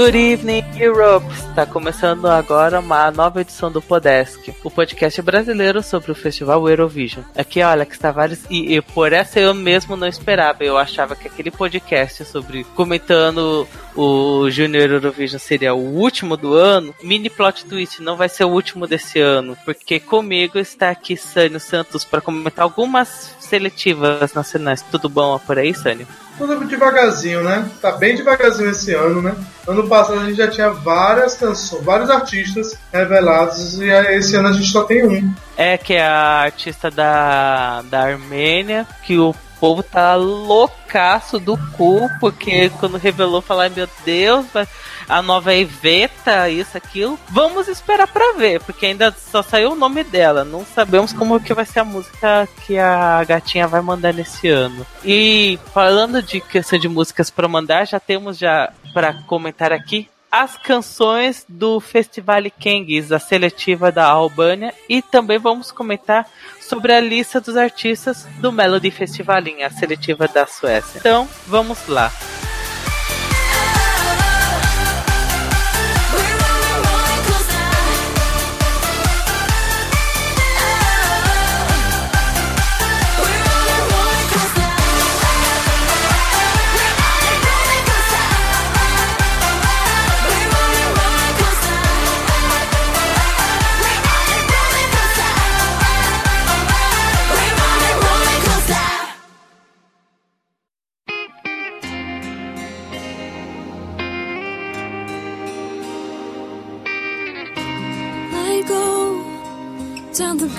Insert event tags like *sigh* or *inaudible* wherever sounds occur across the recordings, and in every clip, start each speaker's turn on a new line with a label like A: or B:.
A: Good evening, Europe! Está começando agora uma nova edição do Podesk, o podcast brasileiro sobre o festival Eurovision. Aqui é Alex Tavares e, e por essa eu mesmo não esperava. Eu achava que aquele podcast sobre comentando o Junior Eurovision seria o último do ano. Mini plot twist, não vai ser o último desse ano, porque comigo está aqui Sânio Santos para comentar algumas seletivas nacionais. Tudo bom por aí, Sânio?
B: Tudo devagarzinho, né? Tá bem devagarzinho esse ano, né? Ano passado a gente já tinha várias canções, vários artistas revelados e esse ano a gente só tem um.
A: É, que é a artista da, da Armênia, que o povo tá loucaço do cu, porque quando revelou, falar, meu Deus, a nova Iveta, isso, aquilo. Vamos esperar para ver, porque ainda só saiu o nome dela. Não sabemos como que vai ser a música que a gatinha vai mandar nesse ano. E falando de questão de músicas para mandar, já temos já para comentar aqui as canções do Festival Kengs, a seletiva da Albânia, e também vamos comentar sobre a lista dos artistas do Melody Festivalinha, a seletiva da Suécia. Então, vamos lá.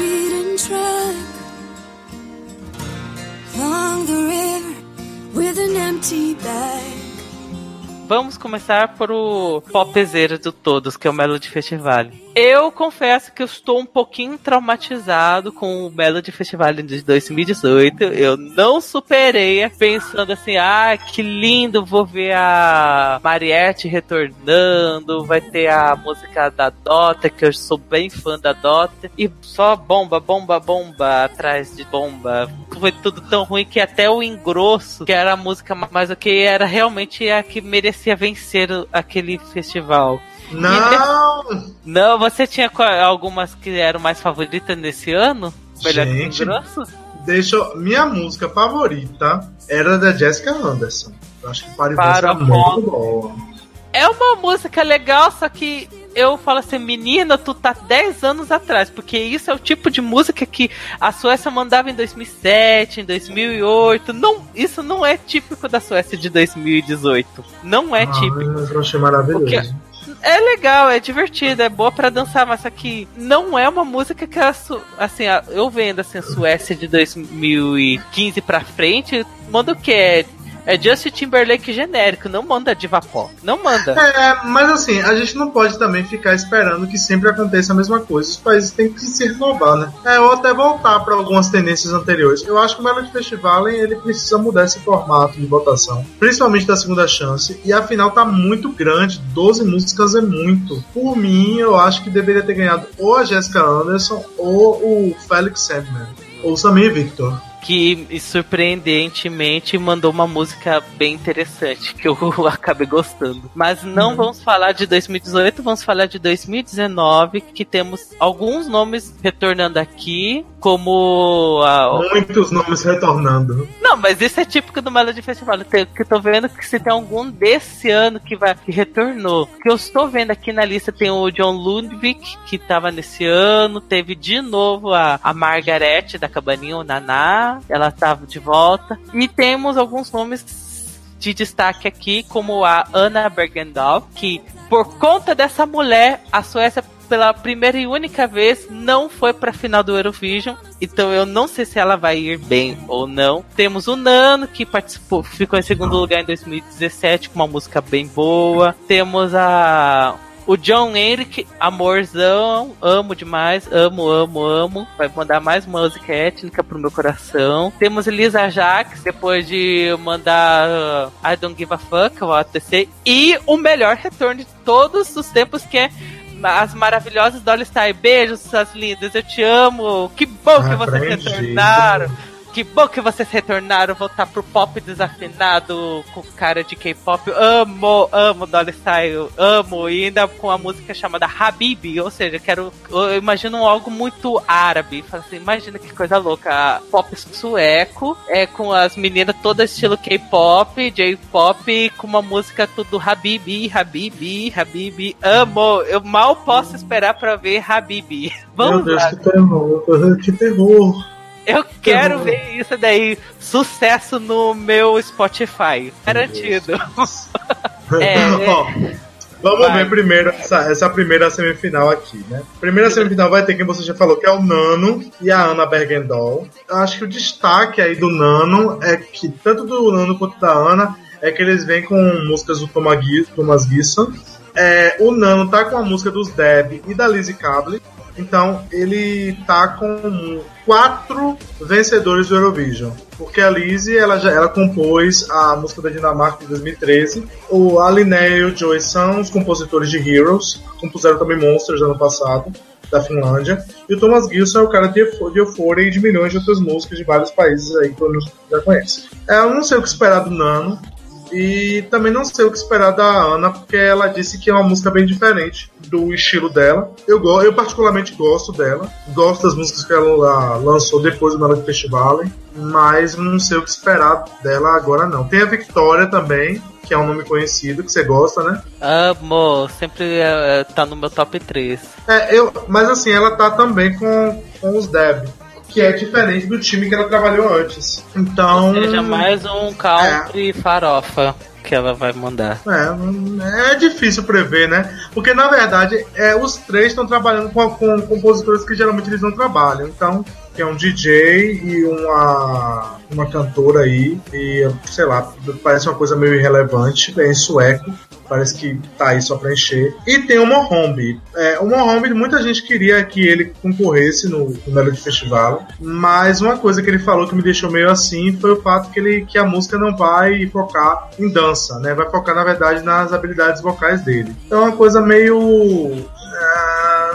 A: Beaten track along the river with an empty bag. Vamos começar por o popzeiro de todos, que é o Melody Festival. Eu confesso que eu estou um pouquinho traumatizado com o Melody Festival de 2018. Eu não superei pensando assim, ah, que lindo, vou ver a Mariette retornando, vai ter a música da Dota, que eu sou bem fã da Dota, e só bomba, bomba, bomba atrás de bomba. Foi tudo tão ruim que até o engrosso, que era a música mais o que era realmente a que merecia vencer aquele festival.
B: Não!
A: Não, você tinha algumas que eram mais favoritas nesse ano?
B: Melhor Gente, grosso? Deixa eu, minha música favorita era da Jessica Anderson. Eu acho que para, para muito boa.
A: É uma música legal, só que eu falo assim, menina, tu tá 10 anos atrás, porque isso é o tipo de música que a Suécia mandava em 2007, em 2008. Não, isso não é típico da Suécia de 2018. Não é ah, típico.
B: Eu achei maravilhoso. Porque
A: é legal, é divertido, é boa para dançar, mas aqui não é uma música que a, assim, eu vendo assim a Suécia de 2015 para frente, manda o que é é Justin Timberlake genérico, não manda diva pop. Não manda.
B: É, mas assim, a gente não pode também ficar esperando que sempre aconteça a mesma coisa. Os países têm que se renovar, né? É, ou até voltar para algumas tendências anteriores. Eu acho que o Melody Festival ele precisa mudar esse formato de votação, principalmente da segunda chance. E a final tá muito grande, 12 músicas é muito. Por mim, eu acho que deveria ter ganhado ou a Jessica Anderson ou o Felix Sandman, ou Samir Victor
A: que surpreendentemente mandou uma música bem interessante, que eu *laughs* acabei gostando. Mas não uhum. vamos falar de 2018, vamos falar de 2019, que temos alguns nomes retornando aqui, como a...
B: Muitos nomes retornando.
A: Não, mas isso é típico do Melody Festival. Eu que tô vendo que se tem algum desse ano que vai que retornou. Que eu estou vendo aqui na lista tem o John Ludwig, que tava nesse ano, teve de novo a, a Margaret da Cabaninha, o Naná, ela estava de volta. E temos alguns nomes de destaque aqui, como a Anna Bergendahl, que por conta dessa mulher, a Suécia pela primeira e única vez não foi para a final do Eurovision, então eu não sei se ela vai ir bem ou não. Temos o Nano que participou, ficou em segundo lugar em 2017 com uma música bem boa. Temos a o John Henrik, amorzão, amo demais, amo, amo, amo. Vai mandar mais música étnica pro meu coração. Temos Elisa Jax, depois de mandar uh, I Don't Give a Fuck, o ATC. E o melhor retorno de todos os tempos, que é as maravilhosas Dolly Style. Beijos, suas lindas, eu te amo. Que bom que vocês retornaram. Que bom que vocês retornaram, voltar pro pop desafinado com cara de K-pop. Amo, amo Dolly Style, amo. E ainda com a música chamada Habibi, ou seja, quero. Eu imagino algo muito árabe. Assim, imagina que coisa louca. Pop sueco, é com as meninas todas estilo K-pop, J-pop, com uma música tudo Habibi, Habibi, Habibi. Amo, eu mal posso esperar pra ver Habibi. *laughs*
B: Vamos Meu Deus, lá. que terror, que terror.
A: Eu quero uhum. ver isso daí. Sucesso no meu Spotify. Garantido. *laughs*
B: é, *laughs* é. Vamos vai. ver primeiro essa, essa, primeira semifinal aqui, né? Primeira semifinal vai ter quem você já falou, que é o Nano e a Ana Bergendol. Eu acho que o destaque aí do Nano é que, tanto do Nano quanto da Ana, é que eles vêm com músicas do Thomas Gibson. É, o Nano tá com a música dos Deb e da Lizzie Cable. Então ele tá com quatro vencedores do Eurovision. Porque a Lizzie ela, já, ela compôs a música da Dinamarca de 2013. O Aline e o Joey são os compositores de Heroes. Compuseram também Monsters no ano passado, da Finlândia. E o Thomas Gilson é o cara de, Euphoria e de milhões de outras músicas de vários países aí que mundo já conhece. É, eu não sei o que esperar do Nano. E também não sei o que esperar da Ana, porque ela disse que é uma música bem diferente do estilo dela. Eu, eu particularmente gosto dela, gosto das músicas que ela lançou depois do Melody Festival, mas não sei o que esperar dela agora não. Tem a Victoria também, que é um nome conhecido, que você gosta, né?
A: Amo, sempre é, tá no meu top 3.
B: É, eu, mas assim, ela tá também com, com os Deb que é diferente do time que ela trabalhou antes. Então. Ou
A: seja, mais um country é. farofa que ela vai mandar.
B: É, é difícil prever, né? Porque na verdade é, os três estão trabalhando com, com compositores que geralmente eles não trabalham. Então, que é um DJ e uma, uma cantora aí, e sei lá, parece uma coisa meio irrelevante, é em sueco, parece que tá aí só pra encher. E tem o Mohombi. É, o Mohombi, muita gente queria que ele concorresse no, no Melody Festival, mas uma coisa que ele falou que me deixou meio assim foi o fato que, ele, que a música não vai focar em dança, né? Vai focar, na verdade, nas habilidades vocais dele. Então é uma coisa meio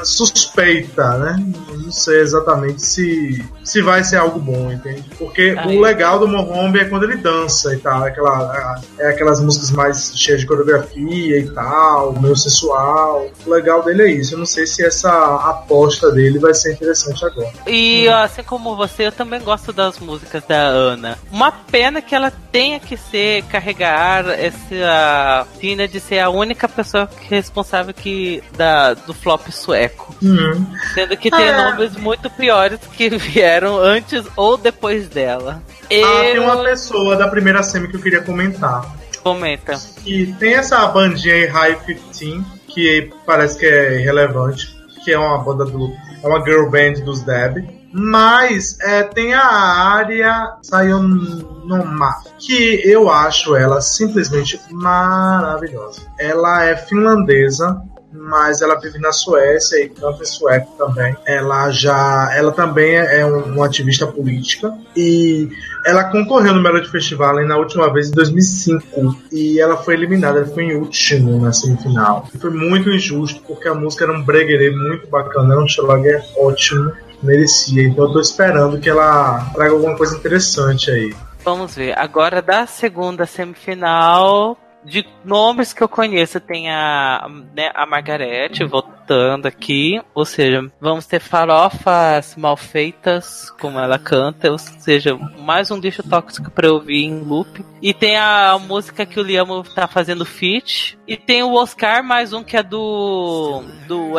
B: suspeita, né? Não sei exatamente se, se vai ser algo bom, entende? Porque Aí. o legal do Mohombi é quando ele dança e tal, é, aquela, é aquelas músicas mais cheias de coreografia e tal, meio sensual. O legal dele é isso. Eu não sei se essa aposta dele vai ser interessante agora.
A: E hum. assim como você, eu também gosto das músicas da Ana. Uma pena que ela tenha que ser carregar essa fina de ser a única pessoa responsável que da, do flop sueco. Uhum. Sendo que tem ah. nomes muito piores que *laughs* vieram antes ou depois dela.
B: Eu... Ah, tem uma pessoa da primeira semi que eu queria comentar.
A: Comenta.
B: E tem essa bandinha aí, High 15, que parece que é irrelevante, que é uma banda do. É uma girl band dos Deb. Mas é, tem a área Sayonoma, que eu acho ela simplesmente maravilhosa. Ela é finlandesa, mas ela vive na Suécia e canta em sueco também. Ela já, ela também é um, uma ativista política e ela concorreu no Melody Festival na última vez em 2005 e ela foi eliminada, ela foi em último na semifinal. Foi muito injusto porque a música era um breguerê muito bacana, era um schlager ótimo, merecia. Então eu tô esperando que ela traga alguma coisa interessante aí.
A: Vamos ver. Agora da segunda semifinal, de nomes que eu conheço, tem a, né, a Margarete voltando aqui. Ou seja, vamos ter farofas mal feitas, como ela canta. Ou seja, mais um lixo tóxico pra eu ouvir em loop. E tem a música que o Liam tá fazendo feat. E tem o Oscar, mais um que é do, do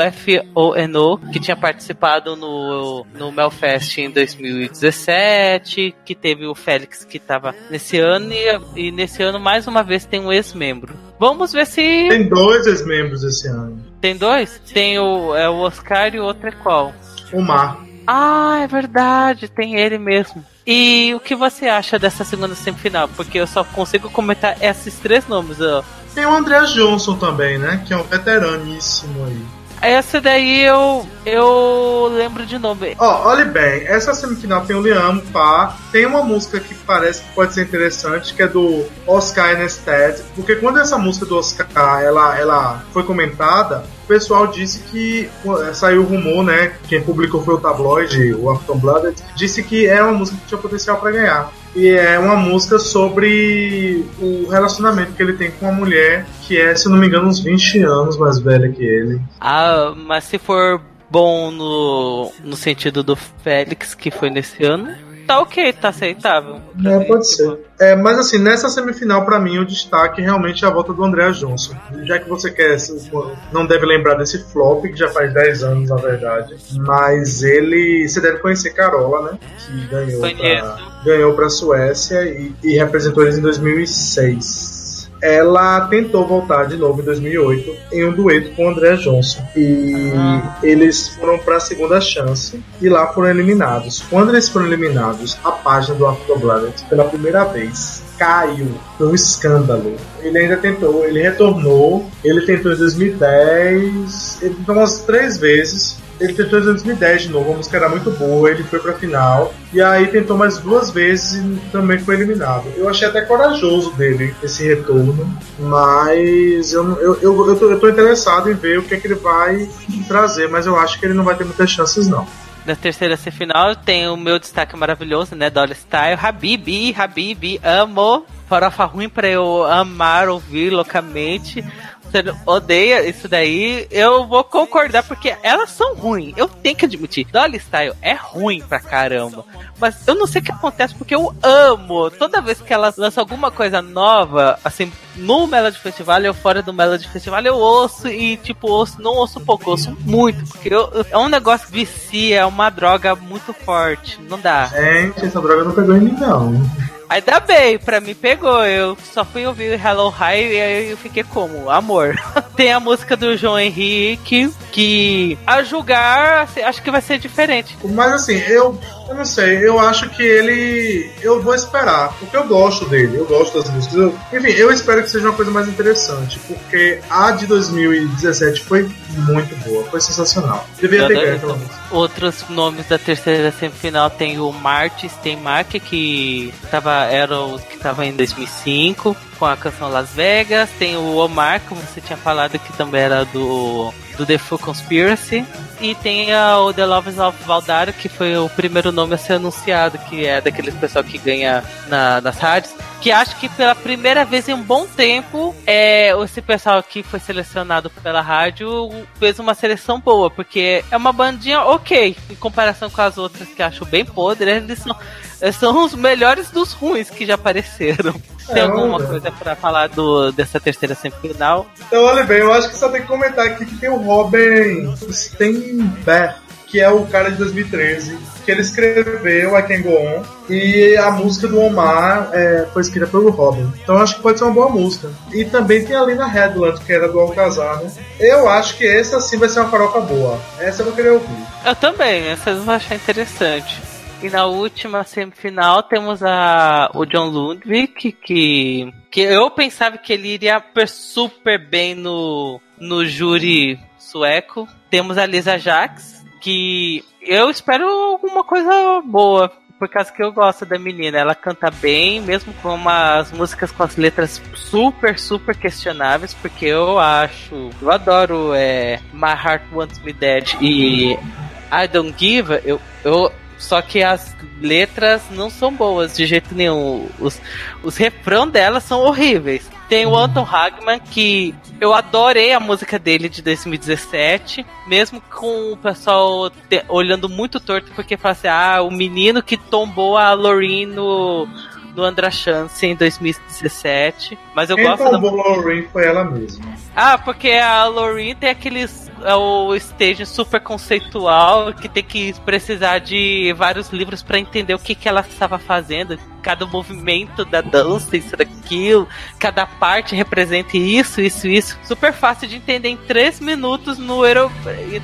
A: FONO, que tinha participado no, no Melfest em 2017. Que teve o Félix que tava nesse ano. E, e nesse ano, mais uma vez, tem um ex ex-membro. Vamos ver se.
B: Tem dois ex-membros esse ano.
A: Tem dois? Tem o, é o Oscar e o outro é qual?
B: O Mar.
A: Ah, é verdade, tem ele mesmo. E o que você acha dessa segunda semifinal? Porque eu só consigo comentar esses três nomes. Ó.
B: Tem o André Johnson também, né? Que é um veteraníssimo aí.
A: Essa daí eu eu lembro de nome.
B: Ó, oh, olhe bem, essa semifinal tem o Liam, pá. Tem uma música que parece que pode ser interessante, que é do Oscar Nested. Porque quando essa música do Oscar ela, ela foi comentada, pessoal disse que saiu o rumor, né? Quem publicou foi o tabloide, o Afton Blooded, disse que é uma música que tinha potencial para ganhar. E é uma música sobre o relacionamento que ele tem com uma mulher que é, se não me engano, uns 20 anos mais velha que ele.
A: Ah, mas se for bom no, no sentido do Félix, que foi nesse ano, tá ok, tá aceitável.
B: É, pode ser. É, mas assim, nessa semifinal, para mim, o destaque realmente é a volta do André Johnson. Já que você quer, não deve lembrar desse flop, que já faz 10 anos, na verdade. Mas ele. Você deve conhecer Carola, né? Que ganhou pra, ganhou pra Suécia e, e representou eles em 2006 ela tentou voltar de novo em 2008 em um dueto com o André Johnson. E ah. eles foram para a segunda chance e lá foram eliminados. Quando eles foram eliminados, a página do After pela primeira vez caiu. Foi um escândalo. Ele ainda tentou, ele retornou, ele tentou em 2010, ele tentou umas três vezes ele tentou em 2010 de novo, a música era muito boa, ele foi pra final. E aí tentou mais duas vezes e também foi eliminado. Eu achei até corajoso dele esse retorno, mas eu, eu, eu, eu, tô, eu tô interessado em ver o que, é que ele vai trazer, mas eu acho que ele não vai ter muitas chances não
A: na terceira semifinal tem o meu destaque maravilhoso, né? Dolly Style. Habibi, Habibi, amo. Farofa ruim pra eu amar, ouvir loucamente você odeia isso daí, eu vou concordar, porque elas são ruins. Eu tenho que admitir. Dolly Style é ruim pra caramba. Mas eu não sei o que acontece, porque eu amo. Toda vez que elas lançam alguma coisa nova, assim, no Melody Festival ou fora do Melody Festival, eu ouço e, tipo, ouço, não ouço pouco, ouço muito. Porque eu, é um negócio que vicia, é uma droga muito forte. Não dá.
B: Gente, essa droga não pegou em mim, não.
A: Ainda bem, pra mim pegou. Eu só fui ouvir Hello High e aí eu fiquei como? Amor. *laughs* Tem a música do João Henrique, que a julgar, acho que vai ser diferente.
B: Mas assim, eu eu não sei, eu acho que ele. Eu vou esperar, porque eu gosto dele, eu gosto das músicas. Eu... Enfim, eu espero que seja uma coisa mais interessante, porque a de 2017 foi muito boa, foi sensacional. Deveria ter ganho aquela música.
A: Outros nomes da terceira semifinal tem o Martis, tem Mark, que tava, era o que estava em 2005 com a canção Las Vegas, tem o Omar, como você tinha falado, que também era do, do The Full Conspiracy, e tem a, o The Loves of Valdario, que foi o primeiro nome a ser anunciado, que é daqueles pessoal que ganha na, nas rádios, que acho que pela primeira vez em um bom tempo, é, esse pessoal que foi selecionado pela rádio fez uma seleção boa, porque é uma bandinha ok, em comparação com as outras que acho bem podre, eles são, são os melhores dos ruins que já apareceram. *laughs* Tem alguma coisa pra falar do, dessa terceira semifinal?
B: Então, olha bem, eu acho que só tem que comentar aqui que tem o Robin Steinberg, que é o cara de 2013, que ele escreveu I Can Go On, e a música do Omar é, foi escrita pelo Robin. Então acho que pode ser uma boa música. E também tem a Lina Headland, que era do Alcazar, né? Eu acho que essa sim vai ser uma farofa boa. Essa eu vou querer ouvir.
A: Eu também, essa eu vou achar interessante. E na última semifinal temos a, o John Ludwig, que, que eu pensava que ele iria super bem no, no júri sueco. Temos a Lisa Jax, que eu espero alguma coisa boa por causa que eu gosto da menina. Ela canta bem, mesmo com umas músicas com as letras super, super questionáveis, porque eu acho. Eu adoro é, My Heart Wants Me Dead e I Don't Give. Eu, eu só que as letras não são boas de jeito nenhum. Os, os refrão delas são horríveis. Tem o Anton Hagman, que eu adorei a música dele de 2017, mesmo com o pessoal te, olhando muito torto, porque fala assim: ah, o menino que tombou a Loreen no, no Andra Chance em 2017. Mas eu
B: Quem
A: gosto
B: tombou da... a Loreen foi ela mesma.
A: Ah, porque a Loreen tem aqueles é o stage super conceitual que tem que precisar de vários livros para entender o que, que ela estava fazendo. Cada movimento da dança, isso daquilo, cada parte representa isso, isso, isso. Super fácil de entender em três minutos no Euro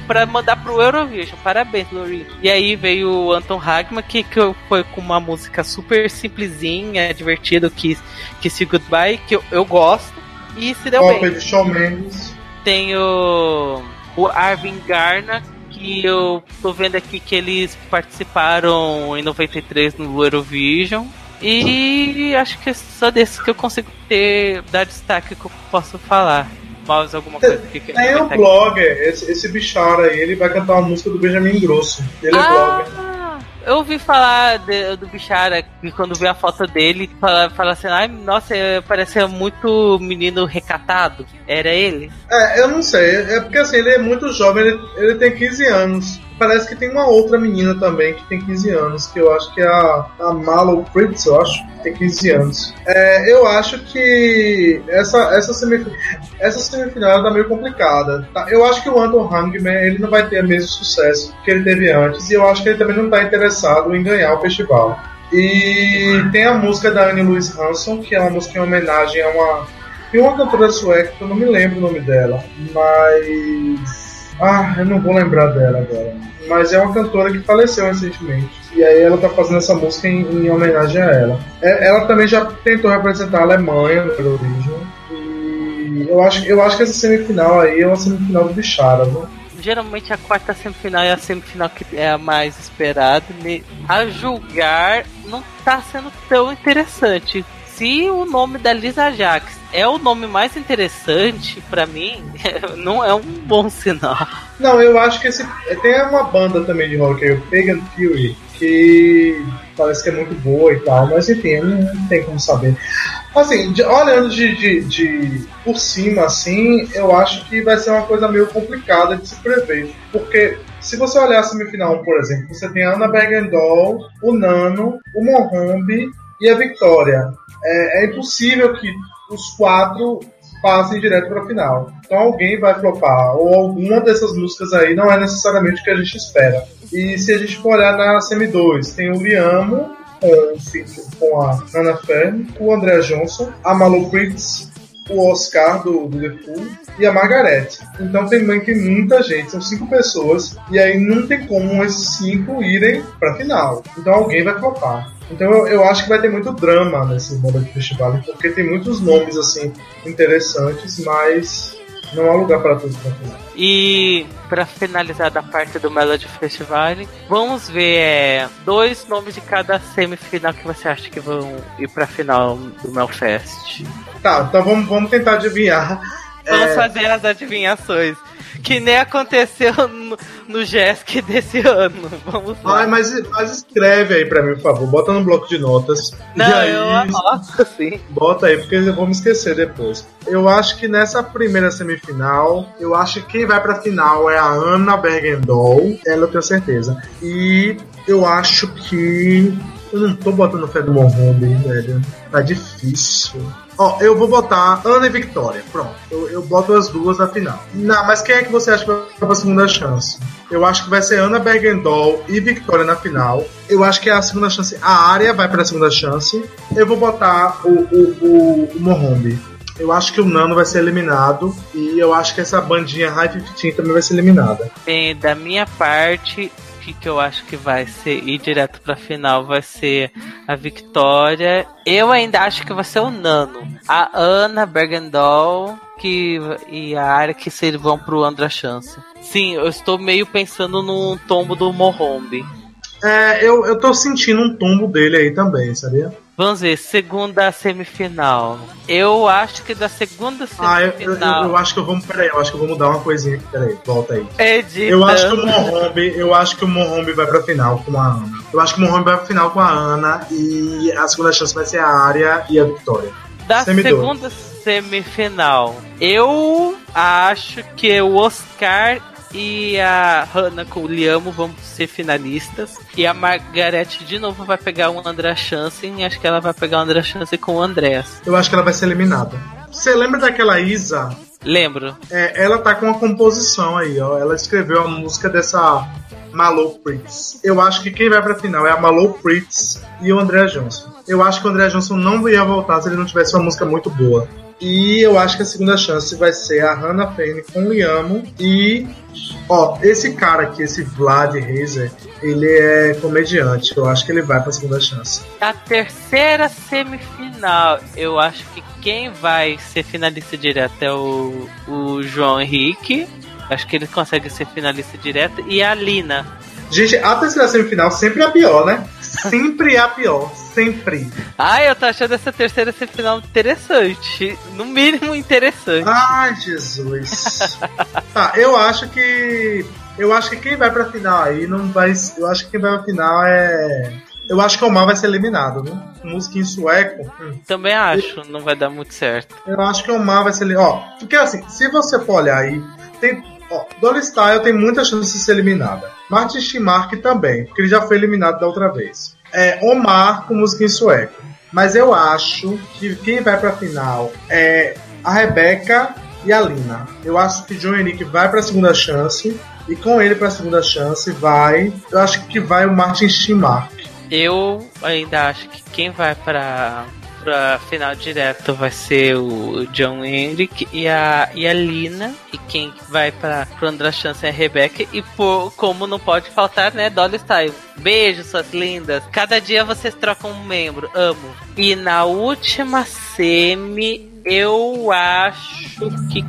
A: para mandar pro Eurovision. Parabéns, Lori. E aí veio o Anton Hagman, que, que foi com uma música super simplesinha, divertida, que que se Goodbye, que eu, eu gosto. E se deu Copa bem.
B: de Shawn Mendes.
A: Tem o o Arvin Garna, que eu tô vendo aqui que eles participaram em 93 no Eurovision. E acho que é só desses que eu consigo ter, dar destaque que eu posso falar. Mais alguma coisa que
B: Tem, tem um blogger, esse, esse bichara aí, ele vai cantar uma música do Benjamin Grosso. Ele é ah, é blogger.
A: Eu ouvi falar de, do Bichara e quando vi a foto dele, fala, fala assim, ai, nossa, parecia muito menino recatado. Era ele?
B: É, eu não sei. É porque assim, ele é muito jovem, ele, ele tem 15 anos parece que tem uma outra menina também que tem 15 anos, que eu acho que é a, a Malo Fritz, eu acho, que tem 15 anos. É, eu acho que essa, essa, semifinal, essa semifinal tá meio complicada. Tá? Eu acho que o Anton Hangman ele não vai ter o mesmo sucesso que ele teve antes, e eu acho que ele também não está interessado em ganhar o festival. E tem a música da Anne Louise Hanson, que é uma música em homenagem a uma. Tem uma cantora sueca, que eu não me lembro o nome dela, mas. Ah, eu não vou lembrar dela agora mas é uma cantora que faleceu recentemente. E aí ela tá fazendo essa música em, em homenagem a ela. É, ela também já tentou representar a Alemanha no Eurovision. E eu acho, eu acho que essa semifinal aí é uma semifinal do Bichara, viu?
A: Geralmente a quarta semifinal é a semifinal que é a mais esperada. A julgar, não tá sendo tão interessante. Se o nome da Lisa Jax é o nome mais interessante para mim, *laughs* não é um bom sinal.
B: Não, eu acho que esse tem uma banda também de rock, o Pagan Fury, que parece que é muito boa e tal, mas enfim, não tem como saber. Assim, olhando de, de, de, por cima, assim, eu acho que vai ser uma coisa meio complicada de se prever, porque se você olhar a semifinal, por exemplo, você tem a Ana Bergendol, o Nano, o Mohombi e a Victoria. É, é impossível que os quatro passem direto para a final. Então alguém vai flopar, ou alguma dessas músicas aí não é necessariamente o que a gente espera. E se a gente for olhar na Semi 2, tem o Liamo, com, com a Anna Fern, o André Johnson, a Malu Pritz, o Oscar do, do The Fool e a Margaret. Então tem, tem muita gente, são cinco pessoas, e aí não tem como esses cinco irem pra final. Então alguém vai flopar. Então eu, eu, acho que vai ter muito drama nesse modo de festival, porque tem muitos nomes assim interessantes, mas não há lugar para pra final.
A: E para finalizar da parte do Melody Festival, vamos ver é, dois nomes de cada semifinal que você acha que vão ir para final do Melfest.
B: Tá, então vamos, vamos tentar adivinhar.
A: Vamos é... fazer as adivinhações que nem aconteceu no, no JESC desse ano. Vamos
B: lá. Ai, mas, mas escreve aí pra mim, por favor. Bota no bloco de notas.
A: Não, aí, eu anoto, sim.
B: Bota aí, porque eu vou me esquecer depois. Eu acho que nessa primeira semifinal, eu acho que quem vai pra final é a Ana Bergendol. Ela eu tenho certeza. E eu acho que. Eu não tô botando fé do Mohombi, velho. Tá difícil. Ó, eu vou botar Ana e Victoria. Pronto. Eu, eu boto as duas na final. Não, mas quem é que você acha que vai para a segunda chance? Eu acho que vai ser Ana Bergendol e Victoria na final. Eu acho que é a segunda chance. A área vai para a segunda chance. Eu vou botar o, o, o, o Mohombi. Eu acho que o Nano vai ser eliminado e eu acho que essa bandinha High 15 também vai ser eliminada.
A: Bem, da minha parte, que, que eu acho que vai ser ir direto pra final vai ser a Victoria. Eu ainda acho que vai ser o Nano. A Ana Bergendol que, e a área que se vão pro Andra Chance. Sim, eu estou meio pensando no tombo do Mohombi.
B: É, eu, eu tô sentindo um tombo dele aí também, sabia?
A: Vamos ver, segunda semifinal. Eu acho que da segunda semifinal. Ah, eu,
B: eu, eu, eu acho que eu vou. Peraí, eu acho que eu vou mudar uma coisinha aqui. Peraí, volta aí.
A: Editando.
B: Eu acho que o Mohombi, eu acho que o Mohombi vai pra final com a Ana. Eu acho que o Mohombi vai pra final com a Ana e a segunda chance vai ser a Arya e a Vitória.
A: Da segunda semifinal, eu acho que o Oscar e a Hannah com o Liamo vão ser finalistas. E a Margaret de novo vai pegar o André Chansen. E acho que ela vai pegar o André Chansen com o Andrés.
B: Eu acho que ela vai ser eliminada. Você lembra daquela Isa?
A: Lembro.
B: É, ela tá com uma composição aí, ó. Ela escreveu a música dessa Malou Fritz. Eu acho que quem vai pra final é a Malou Fritz e o André Johnson. Eu acho que o André Johnson não ia voltar se ele não tivesse uma música muito boa. E eu acho que a segunda chance vai ser a Hannah Fane com o Liamo. E, ó, esse cara aqui, esse Vlad Reiser, ele é comediante. Eu acho que ele vai pra segunda chance.
A: A terceira semifinal, eu acho que quem vai ser finalista direto é o, o João Henrique. Acho que ele consegue ser finalista direto. E a Lina.
B: Gente, a terceira semifinal sempre é a pior, né? Sempre é a pior. Sempre.
A: Ah, eu tô achando essa terceira semifinal interessante. No mínimo interessante.
B: Ai, Jesus. *laughs* tá, eu acho que. Eu acho que quem vai pra final aí não vai. Eu acho que quem vai pra final é. Eu acho que o Omar vai ser eliminado, né? Música em sueco. Hum.
A: Também acho, não vai dar muito certo.
B: Eu acho que o Omar vai ser eliminado. Ó, porque assim, se você for olhar aí, tem. Ó, Dolly Style tem muita chance de ser eliminada. Martin Shimark também, porque ele já foi eliminado da outra vez. É, Omar com música em sueco. Mas eu acho que quem vai pra final é a Rebeca e a Lina. Eu acho que John Henrique vai pra segunda chance. E com ele pra segunda chance vai. Eu acho que vai o Martin Shimark.
A: Eu ainda acho que quem vai para pra final direto vai ser o John Henrik e a, e a Lina. E quem vai pra, pra outra chance é a Rebecca. E por, como não pode faltar, né, Dolly Style. Beijo, suas lindas. Cada dia vocês trocam um membro. Amo. E na última semi, eu acho que.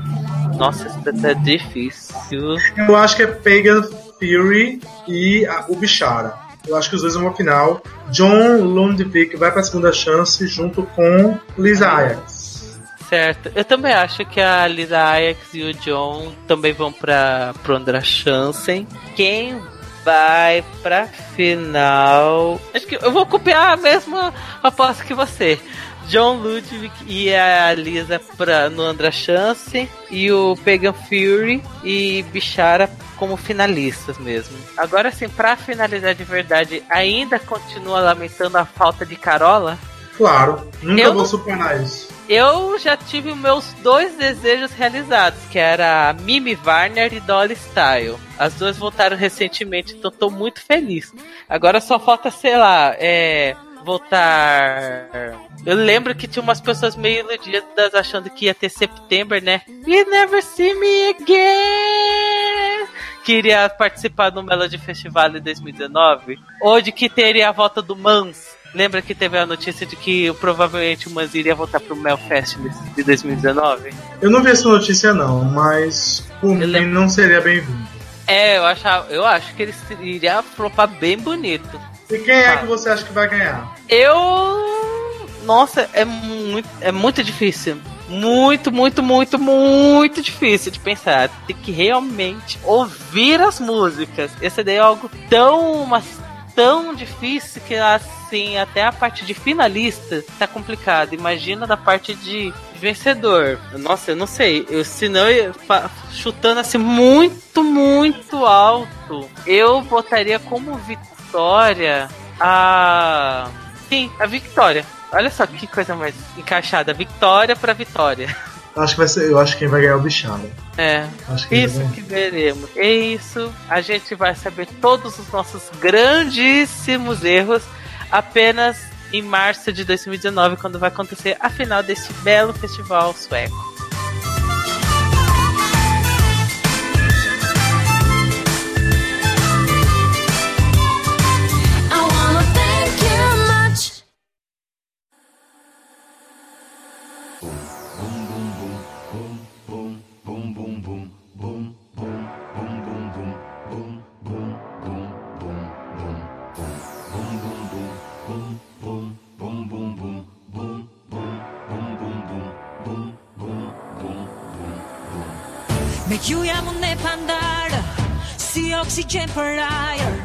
A: Nossa, isso tá difícil.
B: Eu acho que é Pagan Fury e a, o Bichara. Eu acho que os dois vão pra final. John Lundvik vai pra segunda chance junto com Lisa Ajax.
A: Certo. Eu também acho que a Lisa Ajax e o John também vão pra, pra outra chance. Quem vai pra final. Acho que eu vou copiar a mesma aposta que você. John Ludwig e a Lisa pra, no Andra Chance e o Pagan Fury e Bichara como finalistas mesmo. Agora sim, pra finalizar de verdade, ainda continua lamentando a falta de Carola?
B: Claro, nunca eu vou superar isso.
A: Eu já tive meus dois desejos realizados, que era Mimi Warner e Dolly Style. As duas voltaram recentemente, então tô muito feliz. Agora só falta, sei lá, é voltar. Eu lembro que tinha umas pessoas meio iludidas achando que ia ter September, né? You never see me again! Queria participar do Melody Festival em 2019. Ou de que teria a volta do Mans. Lembra que teve a notícia de que provavelmente o Mans iria voltar pro Mel Fest de 2019?
B: Eu não vi essa notícia não, mas por mim lembro... não seria bem-vindo.
A: É, eu, achava, eu acho que ele iria flopar bem bonito.
B: E quem é que você acha que vai ganhar?
A: Eu. Nossa, é muito, é muito difícil. Muito, muito, muito, muito difícil de pensar. Tem que realmente ouvir as músicas. Esse daí é algo tão, mas tão difícil que assim, até a parte de finalista tá complicado. Imagina da parte de vencedor. Nossa, eu não sei. Eu, senão, eu, chutando assim muito, muito alto, eu botaria como vitória Vitória. A. Sim, a Victoria. Olha só que coisa mais encaixada. Vitória pra Vitória.
B: Acho que vai ser, eu acho que quem vai ganhar é o Bichada.
A: É. Isso que veremos. É isso. A gente vai saber todos os nossos grandíssimos erros apenas em março de 2019, quando vai acontecer a final desse belo festival sueco.
C: Oxygen per higher.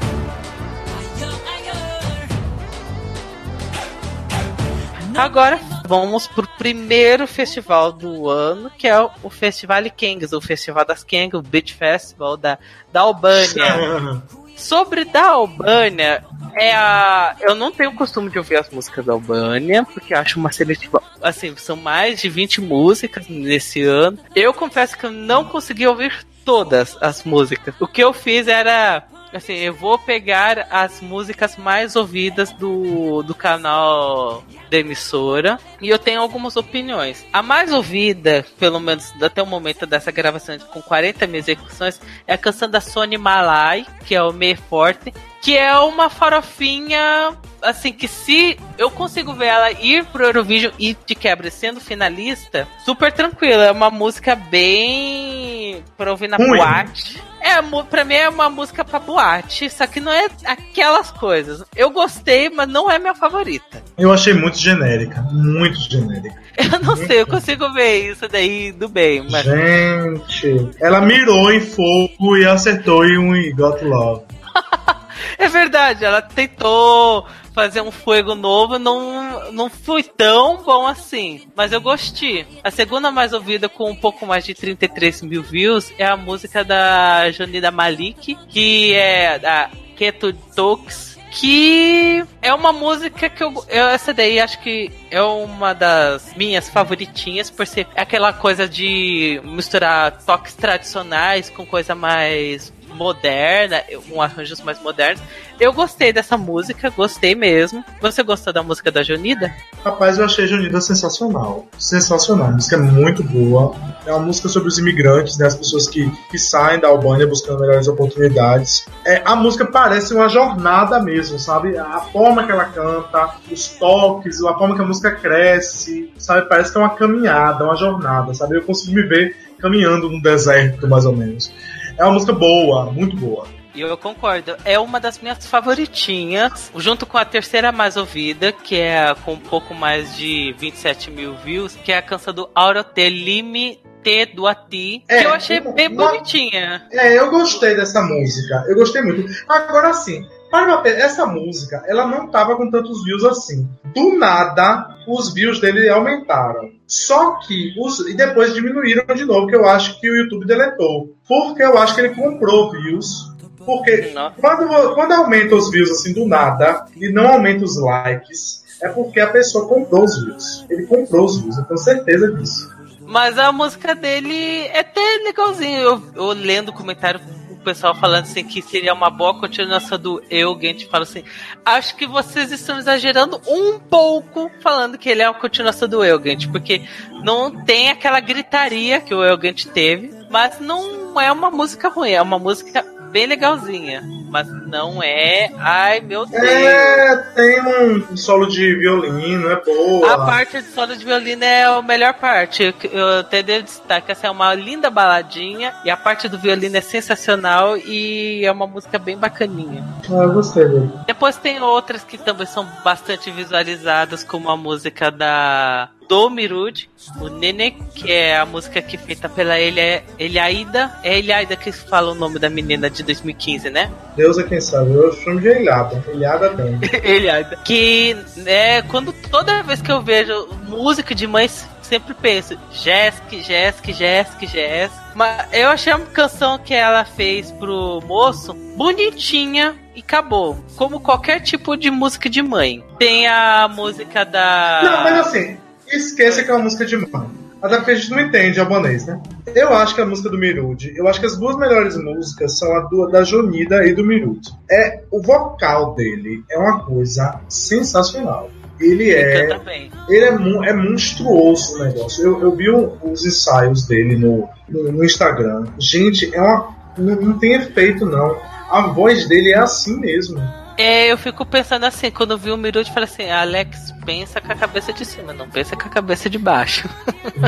A: Agora vamos pro primeiro festival do ano, que é o Festival Kangs, o Festival das Kangs, o Beach Festival da, da Albânia. *laughs* Sobre da Albânia, é a. Eu não tenho costume de ouvir as músicas da Albânia, porque acho uma seletiva. Assim, são mais de 20 músicas nesse ano. Eu confesso que eu não consegui ouvir todas as músicas. O que eu fiz era assim, eu vou pegar as músicas mais ouvidas do, do canal da emissora e eu tenho algumas opiniões. A mais ouvida, pelo menos até o momento dessa gravação, com 40 mil execuções, é a canção da Sony Malai, que é o Me Forte, que é uma farofinha assim que se eu consigo ver ela ir pro Eurovision e de quebra sendo finalista, super tranquila, é uma música bem para ouvir na Ruim. boate. É, pra mim é uma música pra boate, só que não é aquelas coisas. Eu gostei, mas não é minha favorita.
B: Eu achei muito genérica. Muito genérica. *laughs*
A: Eu não sei, eu consigo ver isso daí do bem, mas.
B: Gente, ela mirou em fogo e acertou em um Got Love. *laughs*
A: É verdade, ela tentou fazer um fogo novo, não, não foi tão bom assim. Mas eu gostei. A segunda mais ouvida, com um pouco mais de 33 mil views, é a música da Janida Malik, que é da Keto Talks. Que é uma música que eu, eu. Essa daí acho que é uma das minhas favoritinhas, por ser aquela coisa de misturar toques tradicionais com coisa mais moderna, com arranjos mais modernos. Eu gostei dessa música, gostei mesmo. Você gostou da música da Jonida?
B: Rapaz, eu achei a Junida sensacional. Sensacional. A música é muito boa. É uma música sobre os imigrantes, né? As pessoas que, que saem da Albânia buscando melhores oportunidades. É, a música parece uma jornada mesmo, sabe? A forma que ela canta, os toques, a forma que a música cresce, sabe? Parece que é uma caminhada, uma jornada, sabe? Eu consigo me ver caminhando no deserto, mais ou menos. É uma música boa, muito boa.
A: E eu concordo. É uma das minhas favoritinhas, junto com a terceira mais ouvida, que é com um pouco mais de 27 mil views, que é a canção do Auro Telime Te do Ati,
B: É,
A: que eu achei bem
B: uma-
A: bonitinha.
B: É, eu gostei dessa música. Eu gostei muito. Agora sim, para essa música, ela não tava com tantos views assim. Do nada, os views dele aumentaram. Só que os e depois diminuíram de novo, que eu acho que o YouTube deletou. Porque eu acho que ele comprou views. Porque quando, quando aumenta os views assim do nada e não aumenta os likes, é porque a pessoa comprou os views. Ele comprou os views, eu tenho certeza disso.
A: Mas a música dele é até legalzinho. Eu, eu lendo o comentário pessoal falando assim que seria uma boa continuação do Eugent, fala assim: acho que vocês estão exagerando um pouco falando que ele é uma continuação do Eugent, porque não tem aquela gritaria que o Eugent teve, mas não é uma música ruim, é uma música bem legalzinha, mas não é, ai meu Deus.
B: É, tem um solo de violino, é boa.
A: A parte de solo de violino é a melhor parte. Eu, até devo destacar essa é uma linda baladinha e a parte do violino é sensacional e é uma música bem bacaninha.
B: Ah, eu gostei dele.
A: Depois tem outras que também são bastante visualizadas, como a música da do Mirud, o Nene, que é a música que é feita pela Elia, Eliaida. É Eliaida que fala o nome da menina de 2015, né?
B: Deus é quem sabe. Eu chamo de Ilhada. Ilhada tem.
A: Eliada. *laughs* Que é quando toda vez que eu vejo música de mães, sempre penso, Jesk, Jesk, Jesk, Jesk. Mas eu achei a canção que ela fez pro moço bonitinha e acabou. Como qualquer tipo de música de mãe. Tem a música da.
B: Não, mas assim, esqueça que é uma música de mãe. Até porque a gente não entende japonês, né? Eu acho que a música do Mirude, eu acho que as duas melhores músicas são a do, da Jonida e do Mirude. É, o vocal dele é uma coisa sensacional. Ele
A: Ele
B: é, ele é, mon- é monstruoso o negócio. Eu, eu vi o- os ensaios dele no, no, no Instagram. Gente, é uma, não, não tem efeito não. A voz dele é assim mesmo.
A: É, eu fico pensando assim, quando eu vi o Mirude, falei assim, Alex, pensa com a cabeça de cima, não pensa com a cabeça de baixo.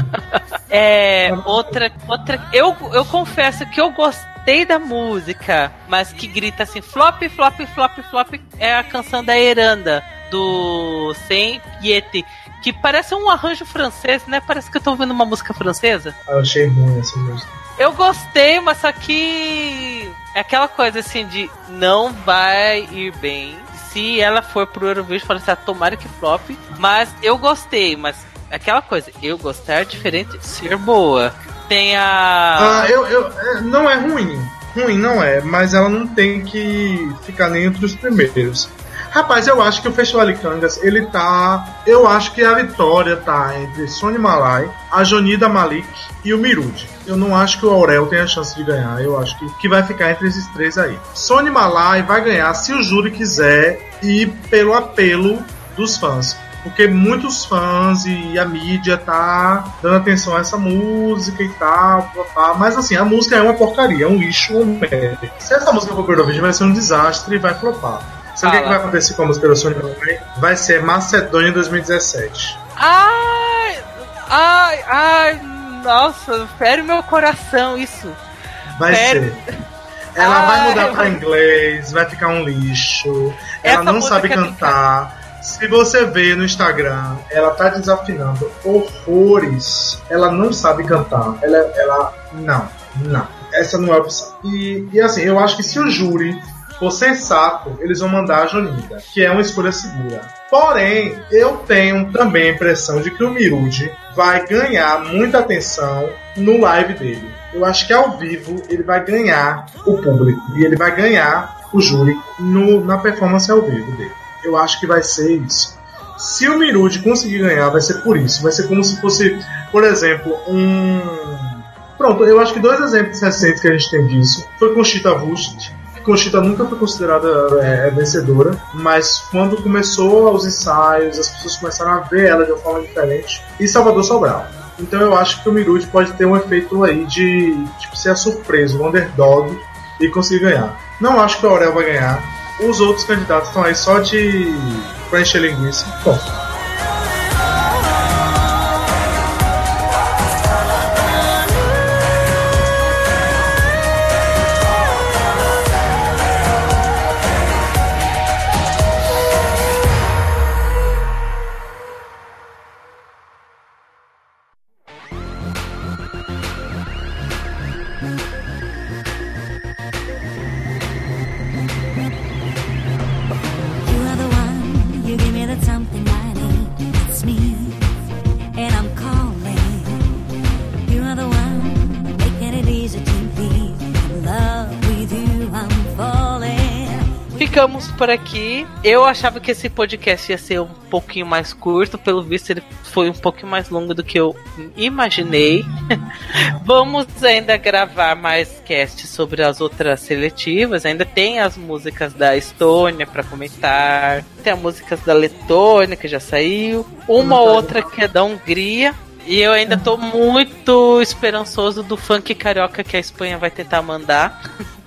A: *laughs* é, outra, outra, eu, eu confesso que eu gostei da música, mas que grita assim, flop, flop, flop, flop, é a canção da Eranda, do Sem Piete, que parece um arranjo francês, né? Parece que eu tô ouvindo uma música francesa.
B: Eu achei ruim essa música.
A: Eu gostei, mas só que é aquela coisa assim de não vai ir bem. Se ela for pro Eurovision, fala assim, ah, tomara que flop. Mas eu gostei, mas aquela coisa, eu gostar é diferente ser boa. Tem a.
B: Ah, eu, eu, é, não é ruim. Ruim não é, mas ela não tem que ficar nem entre os primeiros. Rapaz, eu acho que o Festival de Cangas, ele tá. Eu acho que a vitória tá entre Sony Malai, a Jonida Malik e o Mirude. Eu não acho que o Aurel tenha chance de ganhar. Eu acho que, que vai ficar entre esses três aí. Sony Malai vai ganhar se o júri quiser e pelo apelo dos fãs. Porque muitos fãs e a mídia tá dando atenção a essa música e tal, pá. mas assim, a música é uma porcaria, é um lixo, um merda. Se essa música for pro Eurovision, vai ser um desastre e vai flopar. Sabe o que, vai acontecer com a música da Sony Malai? Vai ser Macedônia 2017.
A: Ai! Ai, ai! Nossa, fere meu coração isso.
B: Vai
A: Sério?
B: ser. Ela
A: Ah,
B: vai mudar pra inglês, vai ficar um lixo. Ela não sabe
A: fica-
B: cantar. Se você vê no Instagram, ela tá desafinando horrores. Ela não sabe cantar. Ela, ela não, não. Essa não é a opção. E, e assim, eu acho que se o júri for sensato, eles vão mandar a Jolinda, que é uma escolha segura. Porém, eu tenho também a impressão de que o Mirude vai ganhar muita atenção no live dele. Eu acho que ao vivo ele vai ganhar o público e ele vai ganhar o júri no- na performance ao vivo dele. Eu acho que vai ser isso. Se o Mirude conseguir ganhar, vai ser por isso. Vai ser como se fosse, por exemplo, um. Pronto, eu acho que dois exemplos recentes que a gente tem disso foi Conchita Wurst, que Conchita nunca foi considerada é, vencedora, mas quando começou os ensaios, as pessoas começaram a ver ela de uma forma diferente, e Salvador Sobral. Então eu acho que o Mirude pode ter um efeito aí de tipo, ser a surpresa, o underdog e conseguir ganhar. Não acho que o Aurel vai ganhar. Os outros candidatos estão aí só de pra encher linguiça. Bom,
A: por aqui. Eu achava que esse podcast ia ser um pouquinho mais curto, pelo visto ele foi um pouquinho mais longo do que eu imaginei. *laughs* Vamos ainda gravar mais casts sobre as outras seletivas. Ainda tem as músicas da Estônia para comentar. Tem as músicas da Letônia que já saiu. Uma ou outra que é da Hungria. E eu ainda tô muito esperançoso do funk carioca que a Espanha vai tentar mandar. *laughs*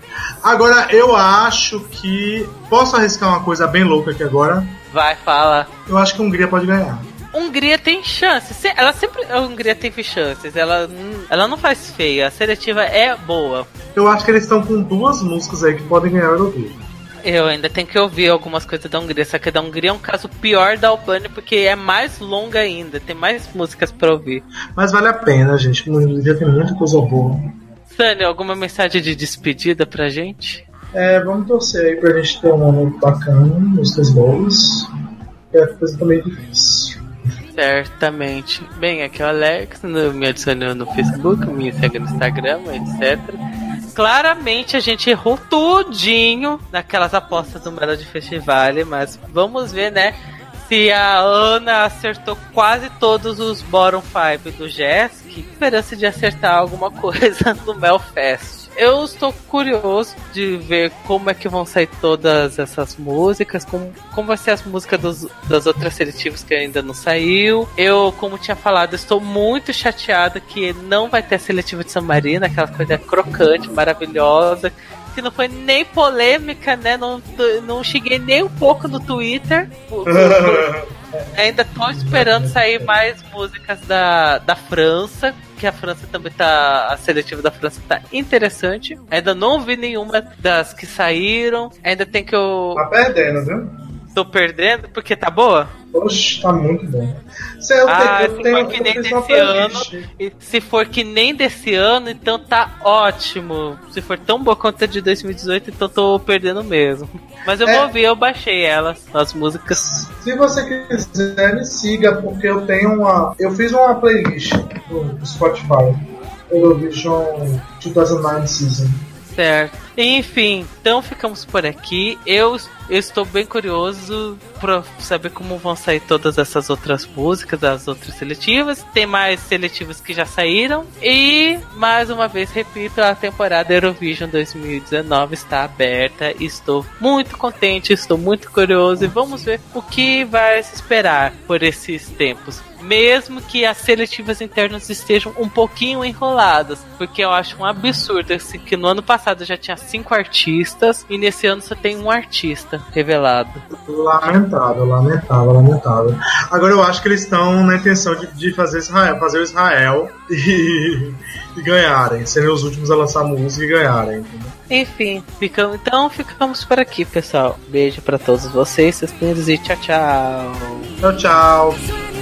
B: Agora eu acho que. Posso arriscar uma coisa bem louca aqui agora?
A: Vai, fala.
B: Eu acho que a Hungria pode ganhar.
A: Hungria tem chances. Ela sempre. A Hungria teve chances. Ela, ela não faz feia. A seletiva é boa.
B: Eu acho que eles estão com duas músicas aí que podem ganhar o Eurovision.
A: Eu ainda tenho que ouvir algumas coisas da Hungria. Só que a da Hungria é um caso pior da Albânia porque é mais longa ainda. Tem mais músicas pra ouvir.
B: Mas vale a pena, gente. O Hungria tem muita coisa boa.
A: Sânia, alguma mensagem de despedida pra gente?
B: É, vamos torcer aí pra gente ter um momento bacana, músicas boas. É coisa também difícil.
A: Certamente. Bem, aqui é o Alex, no, me adicionou no Facebook, me segue no Instagram, etc. Claramente a gente errou tudinho naquelas apostas do Melody Festival, mas vamos ver, né? Se a Ana acertou quase todos os bottom 5 do Jesk, esperança de acertar alguma coisa *laughs* no Melfest. Eu estou curioso de ver como é que vão sair todas essas músicas, como, como vai ser as músicas dos- das outras seletivas que ainda não saiu. Eu, como tinha falado, estou muito chateada que não vai ter a seletiva de San Marino, aquela coisa crocante, maravilhosa, que não foi nem polêmica, né? Não, não cheguei nem um pouco no Twitter. *laughs* Ainda tô esperando sair mais músicas da, da França, que a França também tá. A seletiva da França tá interessante. Ainda não vi nenhuma das que saíram. Ainda tem que eu.
B: Tá perdendo, viu?
A: Tô perdendo, porque tá boa?
B: Oxe, tá muito bom. Se eu
A: Ah,
B: tenho,
A: se
B: tenho,
A: for que nem desse ano, se for que nem desse ano, então tá ótimo. Se for tão boa quanto a de 2018, então tô perdendo mesmo. Mas eu
B: É.
A: vou ouvir, eu baixei elas, as músicas.
B: Se você quiser, me siga, porque eu tenho uma. Eu fiz uma playlist no Spotify. Eurovision 2009 Season.
A: Certo. Enfim, então ficamos por aqui. Eu, eu estou bem curioso para saber como vão sair todas essas outras músicas, as outras seletivas. Tem mais seletivas que já saíram. E, mais uma vez, repito, a temporada Eurovision 2019 está aberta. Estou muito contente, estou muito curioso e vamos ver o que vai se esperar por esses tempos. Mesmo que as seletivas internas estejam um pouquinho enroladas, porque eu acho um absurdo assim, que no ano passado já tinha cinco artistas e nesse ano só tem um artista revelado.
B: Lamentável, lamentável, lamentável. Agora eu acho que eles estão na intenção de, de fazer Israel, fazer o Israel e, e ganharem, serem os últimos a lançar música e ganharem. entendeu?
A: Enfim, ficamos, então ficamos por aqui, pessoal. Beijo pra todos vocês, seus primeiros e tchau, tchau.
B: Tchau, tchau.